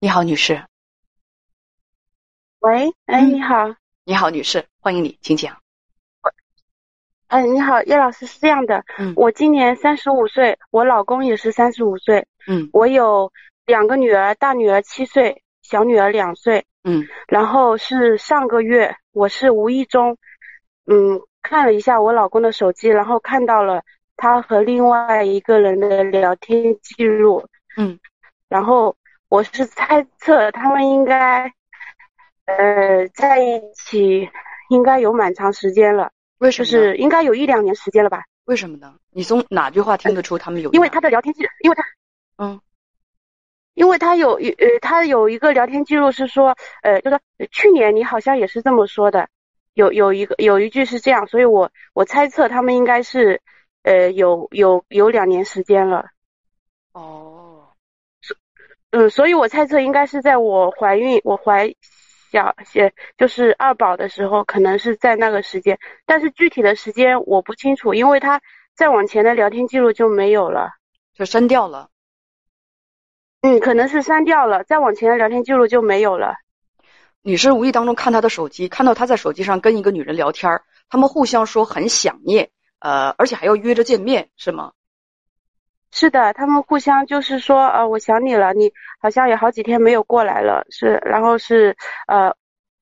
你好，女士。喂，哎，嗯。你好，你好，女士，欢迎你，请讲。哎，你好，叶老师是这样的，嗯。我今年三十五岁，我老公也是三十五岁，嗯。我有两个女儿，大女儿七岁，小女儿两岁，嗯。然后是上个月，我是无意中，嗯，看了一下我老公的手机，然后看到了他和另外一个人的聊天记录，嗯。然后我是猜测他们应该，呃，在一起应该有蛮长时间了。就为什么呢？是应该有一两年时间了吧，为什么呢？你从哪句话听得出他们有？因为他的聊天记，因为他，嗯因为他有呃，他有一个聊天记录是说，呃，就说呃去年你好像也是这么说的，有有一个有一句是这样，所以我我猜测他们应该是，呃，有有有两年时间了，哦，嗯，所以我猜测应该是在我怀孕，我怀小些就是二宝的时候，可能是在那个时间，但是具体的时间我不清楚，因为他再往前的聊天记录就没有了。就删掉了。嗯，可能是删掉了，再往前的聊天记录就没有了。女士无意当中看他的手机，看到他在手机上跟一个女人聊天儿，他们互相说很想念，呃，而且还要约着见面，是吗？是的，他们互相就是说，呃，我想你了，你好像也好几天没有过来了，是，然后是，呃，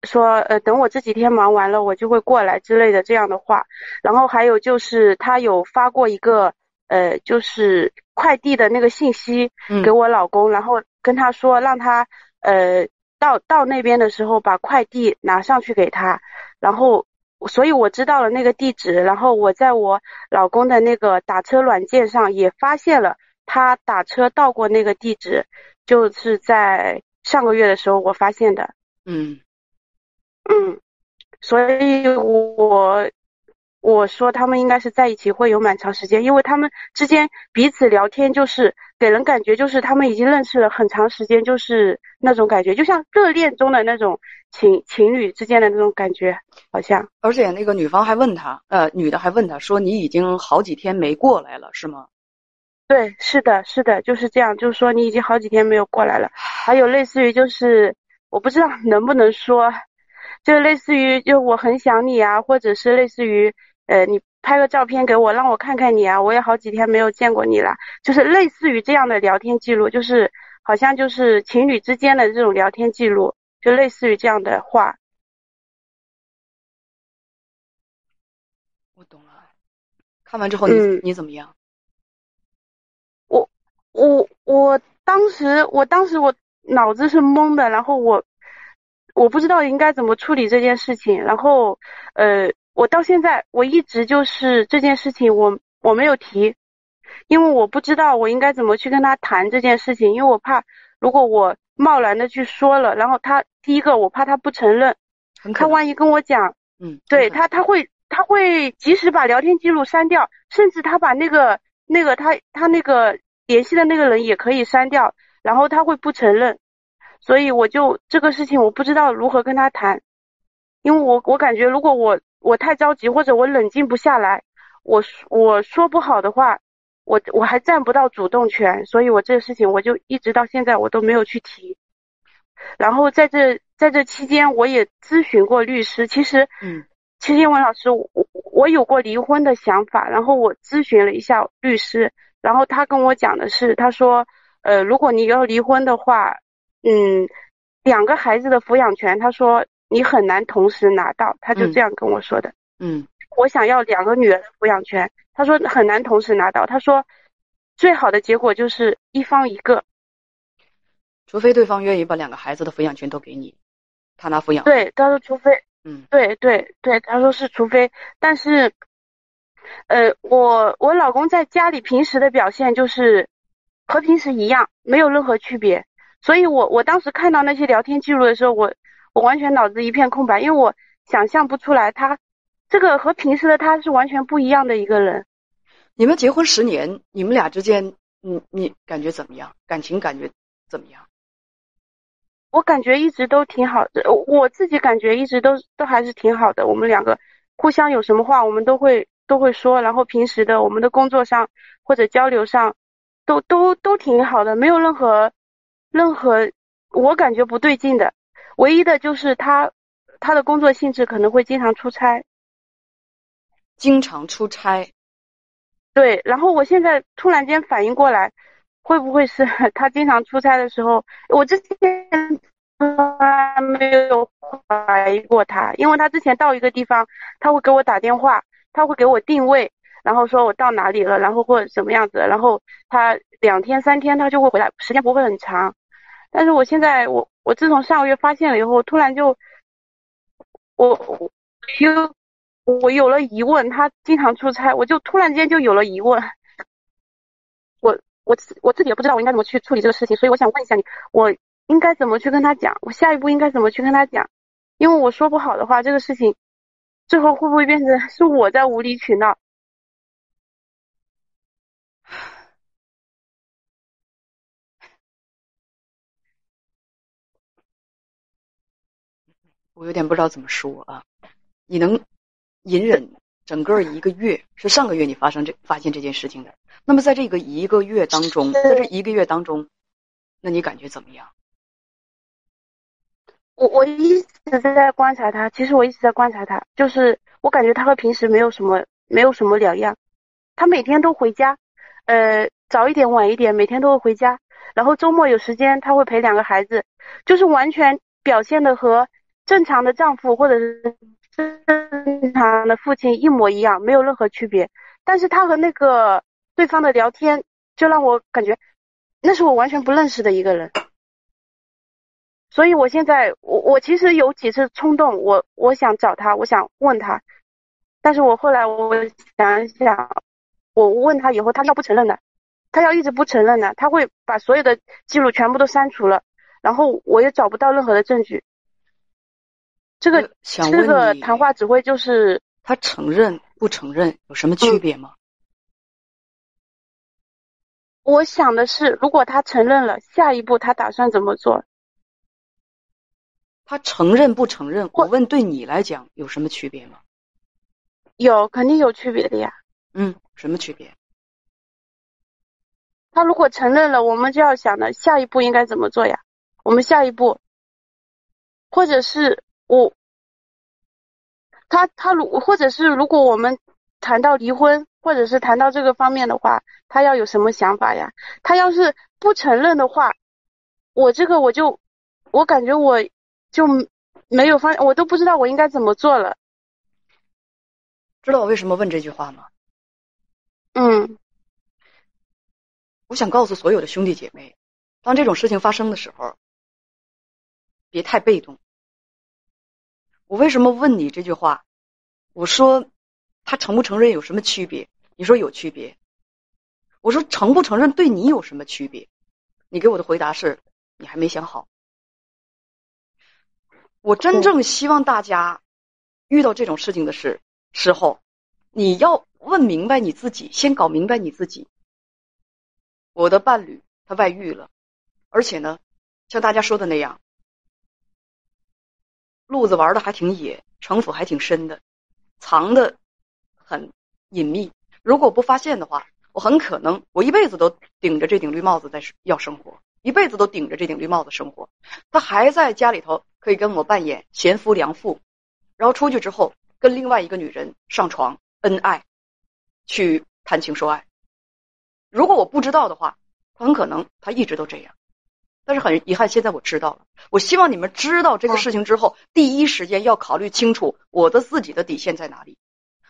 说，呃，等我这几天忙完了，我就会过来之类的这样的话。然后还有就是他有发过一个，呃，就是快递的那个信息嗯给我老公，然后跟他说让他，呃，到到那边的时候把快递拿上去给他，然后。所以我知道了那个地址，然后我在我老公的那个打车软件上也发现了他打车到过那个地址，就是在上个月的时候我发现的。嗯嗯，所以我我说他们应该是在一起会有蛮长时间，因为他们之间彼此聊天就是给人感觉就是他们已经认识了很长时间，就是那种感觉，就像热恋中的那种情情侣之间的那种感觉，好像。而且那个女方还问他，呃，女的还问他说：“你已经好几天没过来了，是吗对，是的，是的，就是这样。就是说你已经好几天没有过来了。还有类似于就是我不知道能不能说，就类似于就我很想你啊，或者是类似于呃你拍个照片给我让我看看你啊，我也好几天没有见过你了，就是类似于这样的聊天记录，就是好像就是情侣之间的这种聊天记录，就类似于这样的话。？”我懂了。看完之后你、嗯你怎么样？我我我当时我当时我脑子是懵的，然后我我不知道应该怎么处理这件事情，然后呃，我到现在我一直就是这件事情我我没有提，因为我不知道我应该怎么去跟他谈这件事情，因为我怕如果我贸然的去说了，然后他第一个我怕他不承认，他万一跟我讲。嗯，对他，他会他会及时把聊天记录删掉，甚至他把那个那个他他那个联系的那个人也可以删掉，然后他会不承认，所以我就这个事情我不知道如何跟他谈，因为我我感觉如果我我太着急或者我冷静不下来，我我说不好的话，我我还占不到主动权，所以我这个事情我就一直到现在我都没有去提。然后在这在这期间，我也咨询过律师。其实，嗯其实英文老师，我我有过离婚的想法，然后我咨询了一下律师，然后他跟我讲的是，他说，呃，如果你要离婚的话，嗯，两个孩子的抚养权，他说你很难同时拿到，他就嗯这样跟我说的。嗯我想要两个女儿的抚养权，他说很难同时拿到，他说最好的结果就是一方一个。除非对方愿意把两个孩子的抚养权都给你，他拿抚养。，对，他说除非嗯对对对，他说是除非，但是，呃，我我老公在家里平时的表现就是和平时一样，没有任何区别。所以我我当时看到那些聊天记录的时候，我我完全脑子一片空白，因为我想象不出来他这个和平时的他是完全不一样的一个人。你们结婚十年，你们俩之间，你你感觉怎么样？感情感觉怎么样？我感觉一直都挺好的，我自己感觉一直都都还是挺好的。我们两个互相有什么话，我们都会都会说，然后平时的我们的工作上或者交流上，都都都挺好的，没有任何任何我感觉不对劲的，唯一的就是他他的工作性质可能会经常出差，经常出差。对，然后我现在突然间反应过来，会不会是 他经常出差的时候，我之前从来没有怀疑过他，因为他之前到一个地方，他会给我打电话，他会给我定位，然后说我到哪里了，然后或者什么样子，然后他两天三天他就会回来，时间不会很长。但是我现在我我自从上个月发现了以后，突然就我我又。我有了疑问，他经常出差，我就突然间就有了疑问。我我我自己也不知道我应该怎么去处理这个事情，所以我想问一下你，我应该怎么去跟他讲？我下一步应该怎么去跟他讲？因为我说不好的话，这个事情最后会不会变成是我在无理取闹？我有点不知道怎么说啊，你能？隐忍整个一个月是上个月你发生这发现这件事情的，那么在这个一个月当中，在这一个月当中，那你感觉怎么样？我我一直在观察他，其实我一直在观察他，就是我感觉他和平时没有什么没有什么两样，他每天都回家，呃早一点晚一点每天都会回家，然后周末有时间他会陪两个孩子，就是完全表现的和正常的丈夫或者是。正常的父亲一模一样，没有任何区别。但是他和那个对方的聊天，就让我感觉那是我完全不认识的一个人。所以我现在，我我其实有几次冲动，我我想找他，我想问他，但是我后来我想想，我问他以后，他要不承认的，他要一直不承认的，他会把所有的记录全部都删除了，然后我也找不到任何的证据。这个这个谈话只会就是他承认不承认有什么区别吗？我想的是，如果他承认了，下一步他打算怎么做？他承认不承认？我问对你来讲有什么区别吗？有，肯定有区别的呀。嗯，什么区别？他如果承认了，我们就要想的下一步应该怎么做呀？我们下一步，或者是。我，他他如或者是如果我们谈到离婚，或者是谈到这个方面的话，他要有什么想法呀？他要是不承认的话，我这个我就我感觉我就没有方，我都不知道我应该怎么做了。知道我为什么问这句话吗？嗯，我想告诉所有的兄弟姐妹，当这种事情发生的时候，别太被动。我为什么问你这句话？我说他承不承认有什么区别？你说有区别。我说承不承认对你有什么区别？你给我的回答是你还没想好。我真正希望大家遇到这种事情的是时候，你要问明白你自己，先搞明白你自己。我的伴侣他外遇了，而且呢，像大家说的那样。路子玩的还挺野，城府还挺深的，藏的很隐秘。如果不发现的话，我很可能我一辈子都顶着这顶绿帽子在要生活，一辈子都顶着这顶绿帽子生活。他还在家里头可以跟我扮演贤夫良妇，然后出去之后跟另外一个女人上床恩爱，去谈情说爱。如果我不知道的话，很可能他一直都这样。但是很遗憾，现在我知道了。我希望你们知道这个事情之后，第一时间要考虑清楚我的自己的底线在哪里。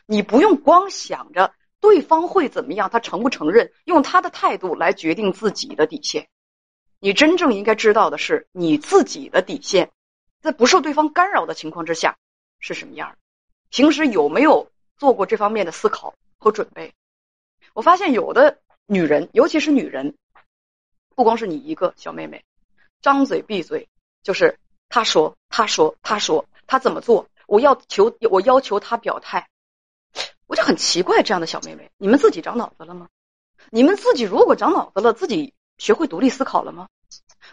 你不用光想着对方会怎么样，他承不承认，用他的态度来决定自己的底线。你真正应该知道的是你自己的底线，在不受对方干扰的情况之下是什么样的。平时有没有做过这方面的思考和准备？我发现有的女人，尤其是女人。不光是你一个小妹妹，张嘴闭嘴就是他说他说他说他怎么做，我要求我要求他表态，我就很奇怪这样的小妹妹，你们自己长脑子了吗？你们自己如果长脑子了，自己学会独立思考了吗？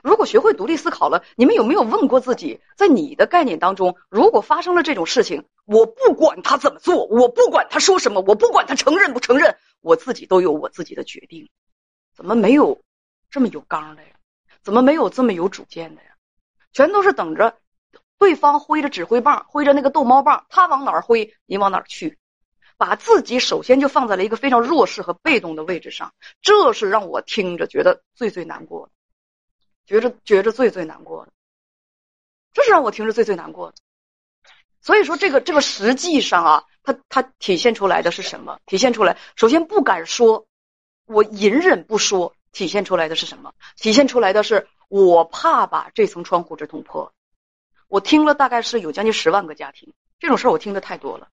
如果学会独立思考了，你们有没有问过自己，在你的概念当中，如果发生了这种事情，我不管他怎么做，我不管他说什么，我不管他承认不承认，我自己都有我自己的决定，怎么没有？这么有刚的呀？怎么没有这么有主见的呀？全都是等着对方挥着指挥棒，挥着那个逗猫棒，他往哪儿挥，你往哪儿去，把自己首先就放在了一个非常弱势和被动的位置上，这是让我听着觉得最最难过的，觉着觉着最最难过的，这是让我听着最最难过的。所以说，这个这个实际上啊，它它体现出来的是什么？体现出来，首先不敢说，我隐忍不说，体现出来的是什么？体现出来的是我怕把这层窗户纸捅破。我听了大概是有将近十万个家庭，这种事儿我听的太多了。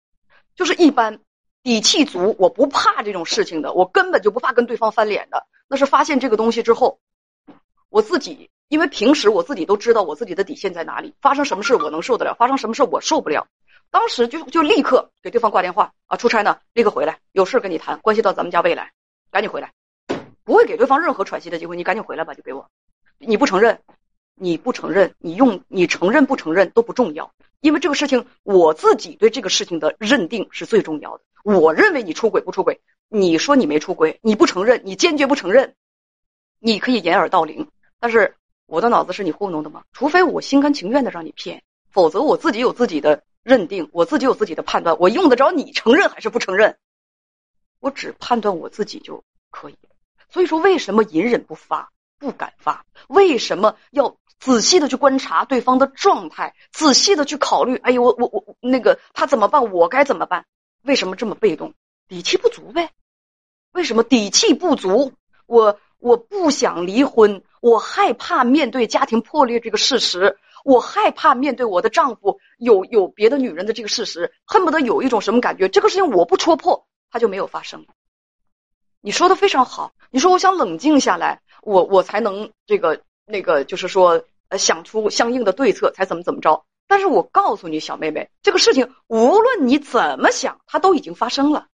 就是一般底气足，我不怕这种事情的，我根本就不怕跟对方翻脸的。那是发现这个东西之后，我自己。因为平时我自己都知道我自己的底线在哪里，发生什么事我能受得了，发生什么事我受不了。当时就就立刻给对方挂电话啊，出差呢，立刻回来，有事跟你谈，关系到咱们家未来，赶紧回来，不会给对方任何喘息的机会，你赶紧回来吧，就给我。你不承认，你不承认，你用你承认不承认都不重要，因为这个事情我自己对这个事情的认定是最重要的。我认为你出轨不出轨，你说你没出轨，你不承认，你坚决不承认，你可以掩耳盗铃，但是。我的脑子是你糊弄的吗？除非我心甘情愿的让你骗，否则我自己有自己的认定，我自己有自己的判断，我用得着你承认还是不承认？我只判断我自己就可以了。所以说，为什么隐忍不发，不敢发？为什么要仔细的去观察对方的状态，仔细的去考虑？哎呦，我我我那个他怎么办？我该怎么办？为什么这么被动？底气不足呗？为什么底气不足？我我不想离婚。我害怕面对家庭破裂这个事实，我害怕面对我的丈夫有有别的女人的这个事实，恨不得有一种什么感觉？这个事情我不戳破，它就没有发生了。你说的非常好，你说我想冷静下来，我我才能这个那个，就是说呃想出相应的对策，才怎么怎么着。但是我告诉你，小妹妹，这个事情无论你怎么想，它都已经发生了。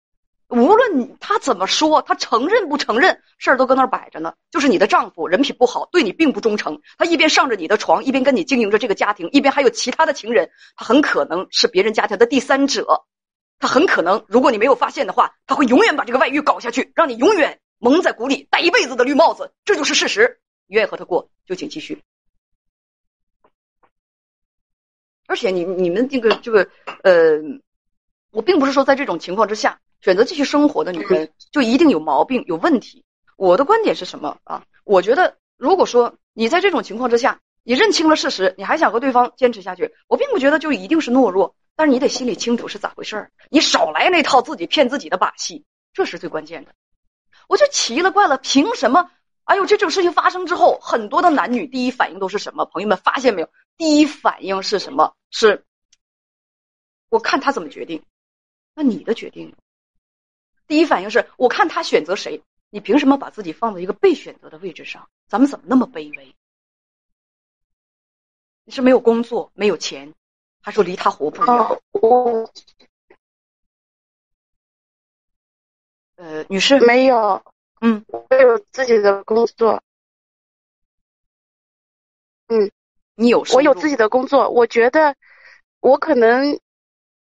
无论他怎么说，他承认不承认，事儿都搁那儿摆着呢。就是你的丈夫人品不好，对你并不忠诚。他一边上着你的床，一边跟你经营着这个家庭，一边还有其他的情人。他很可能是别人家庭的第三者。他很可能，如果你没有发现的话，他会永远把这个外遇搞下去，让你永远蒙在鼓里，戴一辈子的绿帽子。这就是事实。你愿意和他过，就请继续。而且你你们这个这个呃，我并不是说在这种情况之下。选择继续生活的女人就一定有毛病、有问题。我的观点是什么啊？我觉得，如果说你在这种情况之下，你认清了事实，你还想和对方坚持下去，我并不觉得就一定是懦弱。但是你得心里清楚是咋回事儿，你少来那套自己骗自己的把戏，这是最关键的。我就奇了怪了，凭什么？哎呦，这种事情发生之后，很多的男女第一反应都是什么？朋友们发现没有？第一反应是什么？是，我看他怎么决定。那你的决定？第一反应是我看他选择谁，你凭什么把自己放在一个被选择的位置上？咱们怎么那么卑微？你是没有工作、没有钱，还说离他活不远？我，呃，女士没有，嗯，我有自己的工作，嗯，你有，我有自己的工作，我觉得我可能，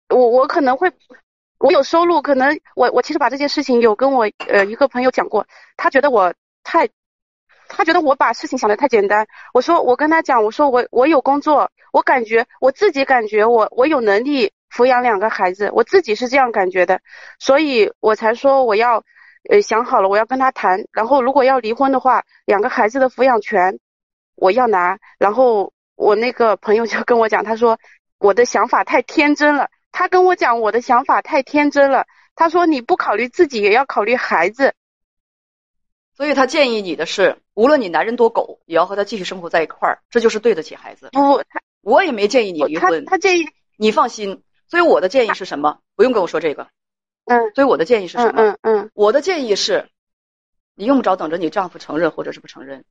我我可能会。我有收入，可能我我其实把这件事情有跟我呃一个朋友讲过，他觉得我太，他觉得我把事情想的太简单。我说我跟他讲，我说我我有工作，我感觉我自己感觉我我有能力抚养两个孩子，我自己是这样感觉的，所以我才说我要呃想好了我要跟他谈，然后如果要离婚的话，两个孩子的抚养权我要拿。然后我那个朋友就跟我讲，他说我的想法太天真了。他跟我讲，我的想法太天真了。他说你不考虑自己，也要考虑孩子。所以他建议你的是，无论你男人多狗，也要和他继续生活在一块儿，这就是对得起孩子。不，他我也没建议你离婚。他建议你放心。所以我的建议是什么？不用跟我说这个。嗯。所以我的建议是什么？嗯嗯。我的建议是，你用不着等着你丈夫承认或者是不承认。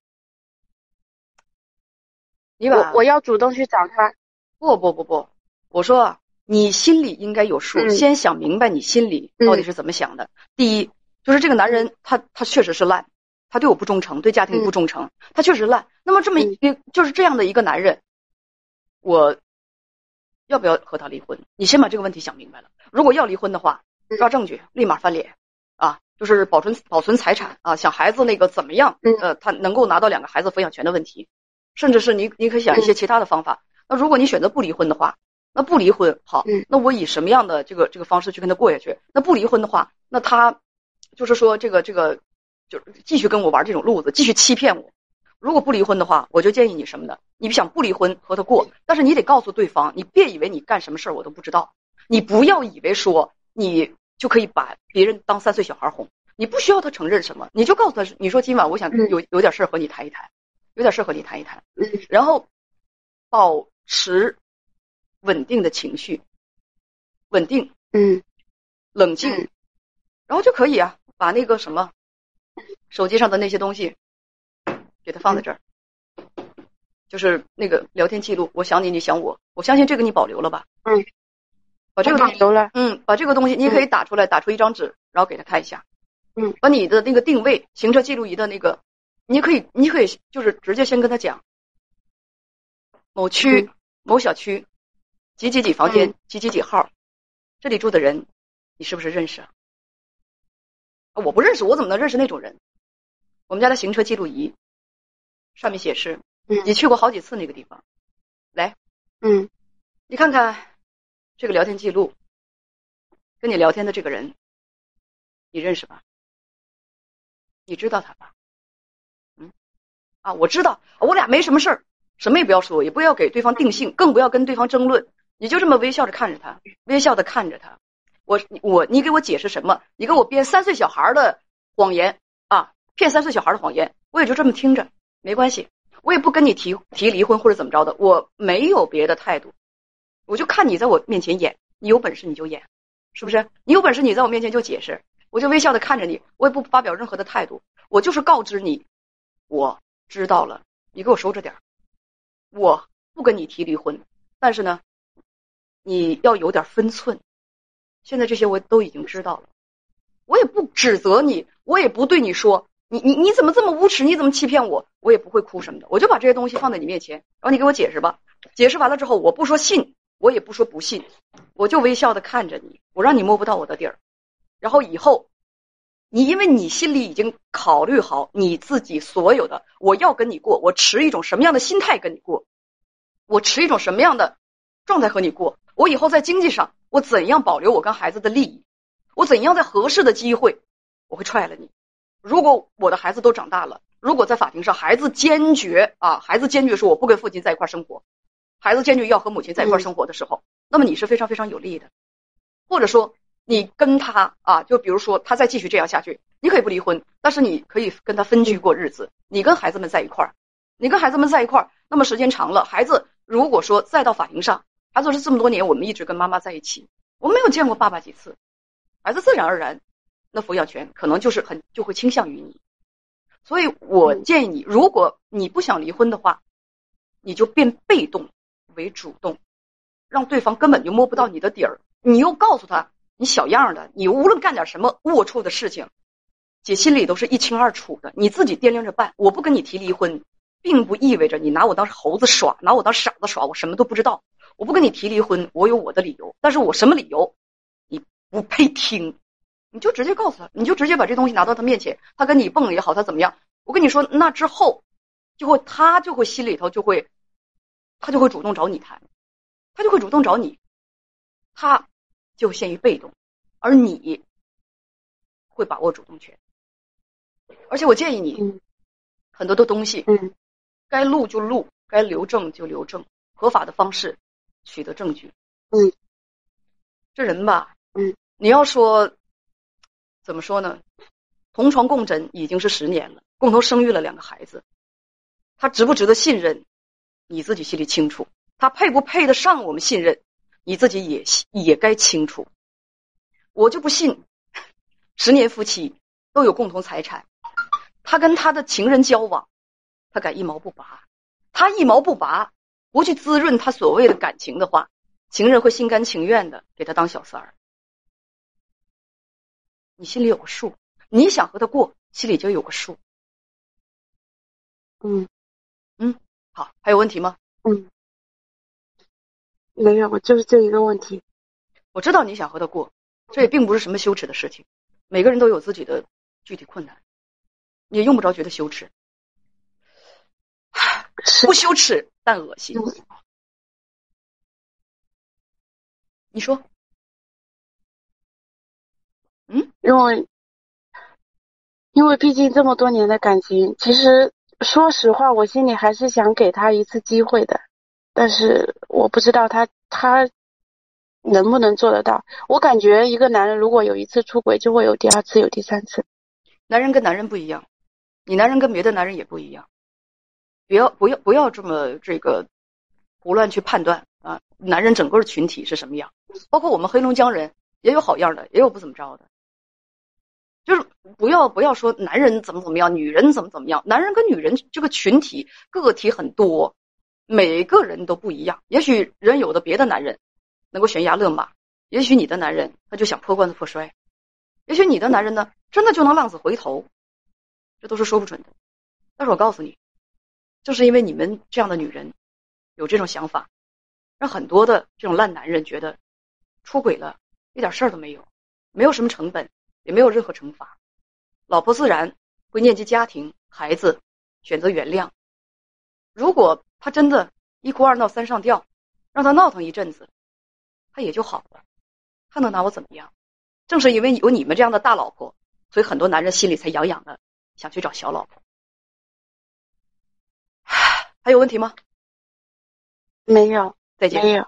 你把我要主动去找他。不不不不，我说。你心里应该有数，先想明白你心里到底是怎么想的。第一，就是这个男人他他确实是烂，他对我不忠诚，对家庭不忠诚，他确实烂。那么这么一就是这样的一个男人，我要不要和他离婚？你先把这个问题想明白了。如果要离婚的话，抓证据，立马翻脸啊！就是保存保存财产啊，想孩子那个怎么样？呃，他能够拿到两个孩子抚养权的问题。甚至是你你可以想一些其他的方法。那如果你选择不离婚的话，那不离婚好，嗯那我以什么样的这个这个方式去跟他过下去？那不离婚的话，那他就是说这个这个就是继续跟我玩这种路子，继续欺骗我。如果不离婚的话，我就建议你什么呢？你想不离婚和他过，但是你得告诉对方，你别以为你干什么事儿我都不知道，你不要以为说你就可以把别人当三岁小孩哄，你不需要他承认什么，你就告诉他，你说今晚我想嗯。有有点事儿和你谈一谈，有点事儿和你谈一谈，嗯。然后保持稳定的情绪，稳定嗯。冷静，嗯。然后就可以啊，把那个什么手机上的那些东西给它放在这儿，就是那个聊天记录，我想你，你想我，我相信这个你保留了吧？嗯，把这个东西，保留了，嗯，把这个东西你可以打出来，打出一张纸，然后给他看一下。嗯，把你的那个定位，行车记录仪的那个，你可以，你可以就是直接先跟他讲，某区、嗯某小区几几几房间、嗯几几几号，这里住的人，你是不是认识啊？我不认识，我怎么能认识那种人？我们家的行车记录仪上面显示嗯你去过好几次那个地方，来，嗯你看看这个聊天记录，跟你聊天的这个人，你认识吧？你知道他吧？嗯，啊，我知道，我俩没什么事儿，什么也不要说，也不要给对方定性，更不要跟对方争论，你就这么微笑着看着他，微笑的看着他。我我你给我解释什么？你给我编三岁小孩的谎言啊，骗三岁小孩的谎言，我也就这么听着，没关系，我也不跟你提提离婚或者怎么着的，我没有别的态度，我就看你在我面前演，你有本事你就演，是不是？你有本事你在我面前就解释，我就微笑的看着你，我也不发表任何的态度，我就是告知你，我知道了，你给我收着点，我不跟你提离婚，但是呢，你要有点分寸。现在这些我都已经知道了，我也不指责你，我也不对你说你你你怎么这么无耻，你怎么欺骗我，我也不会哭什么的，我就把这些东西放在你面前，然后你给我解释吧。解释完了之后，我不说信，我也不说不信，我就微笑的看着你，我让你摸不到我的底儿。然后以后，你因为你心里已经考虑好你自己所有的，我要跟你过，我持一种什么样的心态跟你过，我持一种什么样的状态和你过，我以后在经济上。我怎样保留我跟孩子的利益？我怎样在合适的机会，我会踹了你？如果我的孩子都长大了，如果在法庭上孩子坚决啊，孩子坚决说我不跟父亲在一块生活，孩子坚决要和母亲在一块生活的时候，那么你是非常非常有利的。或者说你跟他啊，就比如说他再继续这样下去，你可以不离婚，但是你可以跟他分居过日子，你跟孩子们在一块儿，你跟孩子们在一块儿，那么时间长了，孩子如果说再到法庭上。孩子是这么多年，我们一直跟妈妈在一起，我没有见过爸爸几次，孩子自然而然，那抚养权可能就是很就会倾向于你，所以我建议你，如果你不想离婚的话，你就变被动为主动，让对方根本就摸不到你的底儿，你又告诉他你小样的，你无论干点什么龌龊的事情，姐心里都是一清二楚的，你自己掂量着办。我不跟你提离婚，并不意味着你拿我当猴子耍，拿我当傻子耍，我什么都不知道。我不跟你提离婚，我有我的理由，但是我什么理由，你不配听，你就直接告诉他，你就直接把这东西拿到他面前，他跟你蹦也好，他怎么样？我跟你说，那之后就会他就会心里头就会，他就会主动找你谈，他就会主动找你，他就陷于被动，而你会把握主动权。而且我建议你，嗯很多的东西，嗯该录就录，该留证就留证，合法的方式取得证据。嗯，这人吧，嗯，你要说怎么说呢？同床共枕已经是十年了，共同生育了两个孩子，他值不值得信任，你自己心里清楚。他配不配得上我们信任，你自己也也该清楚。我就不信，十年夫妻都有共同财产，他跟他的情人交往，他敢一毛不拔。他一毛不拔，不去滋润他所谓的感情的话，情人会心甘情愿的给他当小三儿。你心里有个数，你想和他过，心里就有个数。嗯嗯好，还有问题吗？嗯，没有，我就是这一个问题。我知道你想和他过，这也并不是什么羞耻的事情。每个人都有自己的具体困难，你也用不着觉得羞耻。不羞耻但恶心。嗯你说，因为因为毕竟这么多年的感情，其实说实话，我心里还是想给他一次机会的，但是我不知道他他能不能做得到。我感觉一个男人如果有一次出轨，就会有第二次，有第三次。男人跟男人不一样，你男人跟别的男人也不一样。不要不要不要这么这个胡乱去判断啊！男人整个群体是什么样？包括我们黑龙江人也有好样的，也有不怎么着的。就是不要不要说男人怎么怎么样，女人怎么怎么样。男人跟女人这个群体个体很多，每个人都不一样。也许人有的别的男人能够悬崖勒马，也许你的男人他就想破罐子破摔，也许你的男人呢真的就能浪子回头，这都是说不准的。但是我告诉你，正是因为你们这样的女人有这种想法，让很多的这种烂男人觉得出轨了一点事儿都没有，没有什么成本。也没有任何惩罚，老婆自然会念及家庭、孩子，选择原谅。如果他真的一哭二闹三上吊，让他闹腾一阵子，他也就好了，他能拿我怎么样？正是因为有你们这样的大老婆，所以很多男人心里才痒痒的，想去找小老婆。还有问题吗？没有，再见。没有。